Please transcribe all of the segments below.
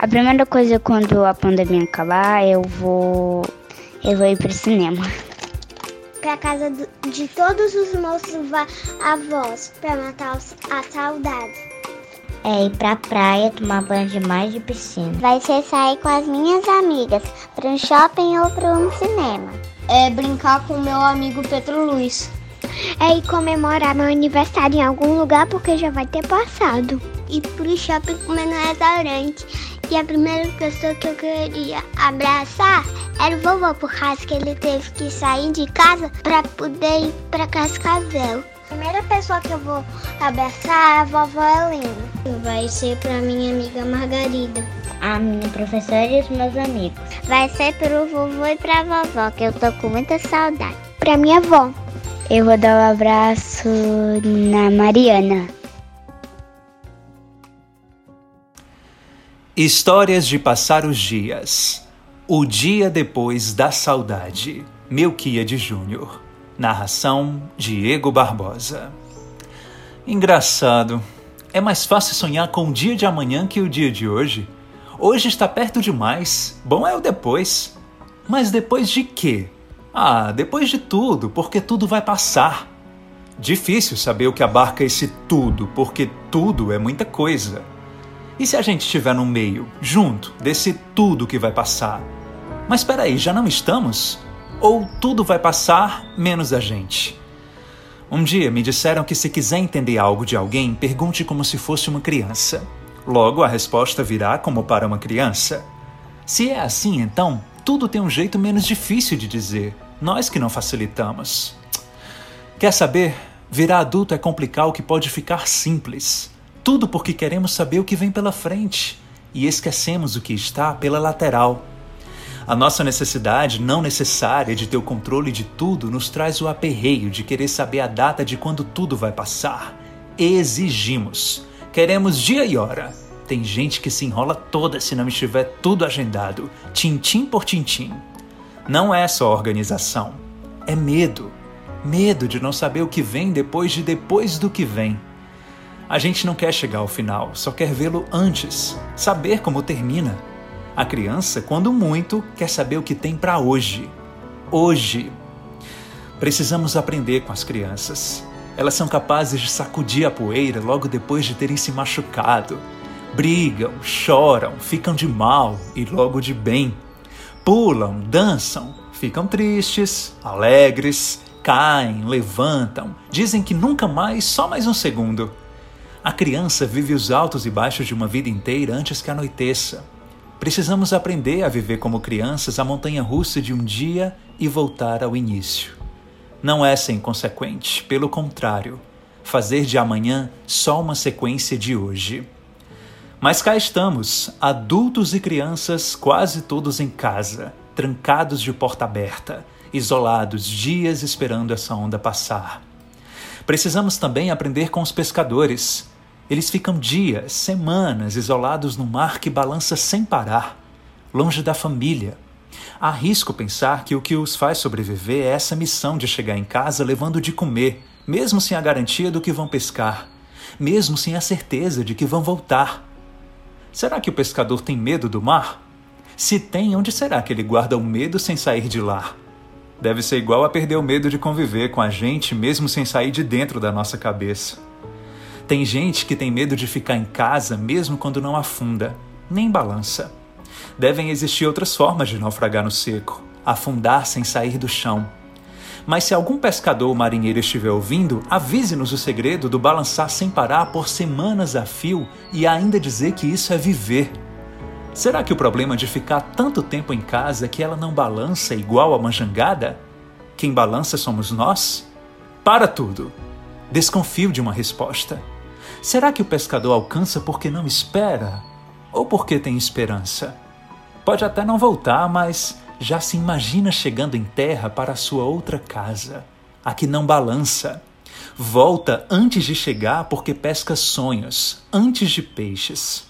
A primeira coisa quando a pandemia acabar, eu vou eu vou ir pro cinema. Pra casa do, de todos os moços avós, pra matar a saudade. É ir pra praia, tomar banho de mar de piscina. Vai ser sair com as minhas amigas, pra um shopping ou pra um cinema. É brincar com meu amigo Pedro Luiz. É ir comemorar meu aniversário em algum lugar porque já vai ter passado. Ir pro shopping comer no restaurante. E a primeira pessoa que eu queria abraçar era o vovô, por causa que ele teve que sair de casa para poder ir para Cascavel. A primeira pessoa que eu vou abraçar é a vovó Helena. Vai ser para minha amiga Margarida. A minha professora e os meus amigos. Vai ser pro vovô e pra vovó, que eu tô com muita saudade. Pra minha avó. Eu vou dar um abraço na Mariana. Histórias de passar os dias. O dia depois da saudade. Melquia de Júnior. Narração Diego Barbosa. Engraçado. É mais fácil sonhar com o dia de amanhã que o dia de hoje. Hoje está perto demais. Bom é o depois. Mas depois de quê? Ah, depois de tudo, porque tudo vai passar. Difícil saber o que abarca esse tudo, porque tudo é muita coisa. E se a gente estiver no meio, junto desse tudo que vai passar? Mas espera aí, já não estamos? Ou tudo vai passar menos a gente? Um dia me disseram que se quiser entender algo de alguém, pergunte como se fosse uma criança. Logo a resposta virá como para uma criança. Se é assim, então, tudo tem um jeito menos difícil de dizer. Nós que não facilitamos. Quer saber? Virar adulto é complicar o que pode ficar simples. Tudo porque queremos saber o que vem pela frente e esquecemos o que está pela lateral. A nossa necessidade não necessária de ter o controle de tudo nos traz o aperreio de querer saber a data de quando tudo vai passar. Exigimos. Queremos dia e hora. Tem gente que se enrola toda se não estiver tudo agendado, tintim por tintim. Não é só organização, é medo. Medo de não saber o que vem depois de depois do que vem. A gente não quer chegar ao final, só quer vê-lo antes, saber como termina. A criança, quando muito, quer saber o que tem para hoje. Hoje. Precisamos aprender com as crianças. Elas são capazes de sacudir a poeira logo depois de terem se machucado. Brigam, choram, ficam de mal e logo de bem. Pulam, dançam, ficam tristes, alegres, caem, levantam, dizem que nunca mais, só mais um segundo. A criança vive os altos e baixos de uma vida inteira antes que anoiteça. Precisamos aprender a viver como crianças a montanha russa de um dia e voltar ao início. Não é ser inconsequente, pelo contrário, fazer de amanhã só uma sequência de hoje. Mas cá estamos, adultos e crianças quase todos em casa, trancados de porta aberta, isolados, dias esperando essa onda passar. Precisamos também aprender com os pescadores. Eles ficam dias, semanas isolados no mar que balança sem parar, longe da família. Arrisco pensar que o que os faz sobreviver é essa missão de chegar em casa levando de comer, mesmo sem a garantia do que vão pescar, mesmo sem a certeza de que vão voltar. Será que o pescador tem medo do mar? Se tem, onde será que ele guarda o medo sem sair de lá? Deve ser igual a perder o medo de conviver com a gente mesmo sem sair de dentro da nossa cabeça. Tem gente que tem medo de ficar em casa mesmo quando não afunda, nem balança. Devem existir outras formas de naufragar no seco, afundar sem sair do chão. Mas se algum pescador ou marinheiro estiver ouvindo, avise-nos o segredo do balançar sem parar por semanas a fio e ainda dizer que isso é viver. Será que o problema de ficar tanto tempo em casa é que ela não balança igual a uma jangada? Quem balança somos nós? Para tudo! Desconfio de uma resposta. Será que o pescador alcança porque não espera? Ou porque tem esperança? Pode até não voltar, mas já se imagina chegando em terra para a sua outra casa, a que não balança. Volta antes de chegar porque pesca sonhos, antes de peixes.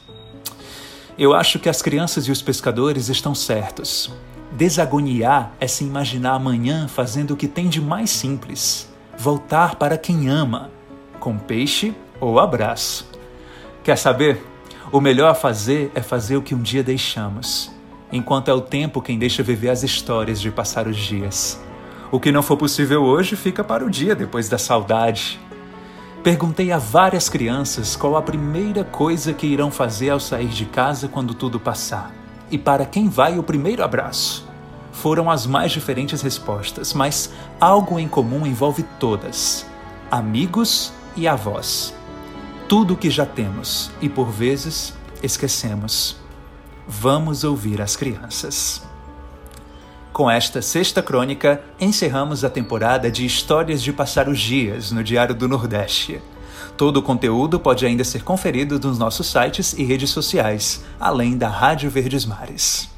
Eu acho que as crianças e os pescadores estão certos. Desagoniar é se imaginar amanhã fazendo o que tem de mais simples: voltar para quem ama, com peixe ou abraço. Quer saber? O melhor a fazer é fazer o que um dia deixamos, enquanto é o tempo quem deixa viver as histórias de passar os dias. O que não for possível hoje fica para o dia depois da saudade. Perguntei a várias crianças qual a primeira coisa que irão fazer ao sair de casa quando tudo passar. E para quem vai o primeiro abraço? Foram as mais diferentes respostas, mas algo em comum envolve todas: amigos e avós. Tudo o que já temos e por vezes esquecemos. Vamos ouvir as crianças. Com esta sexta crônica, encerramos a temporada de Histórias de Passar os Dias no Diário do Nordeste. Todo o conteúdo pode ainda ser conferido nos nossos sites e redes sociais, além da Rádio Verdes Mares.